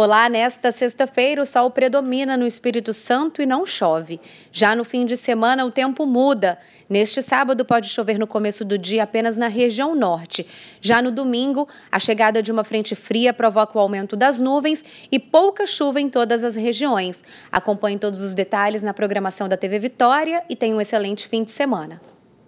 Olá, nesta sexta-feira o sol predomina no Espírito Santo e não chove. Já no fim de semana o tempo muda. Neste sábado pode chover no começo do dia apenas na região norte. Já no domingo, a chegada de uma frente fria provoca o aumento das nuvens e pouca chuva em todas as regiões. Acompanhe todos os detalhes na programação da TV Vitória e tenha um excelente fim de semana.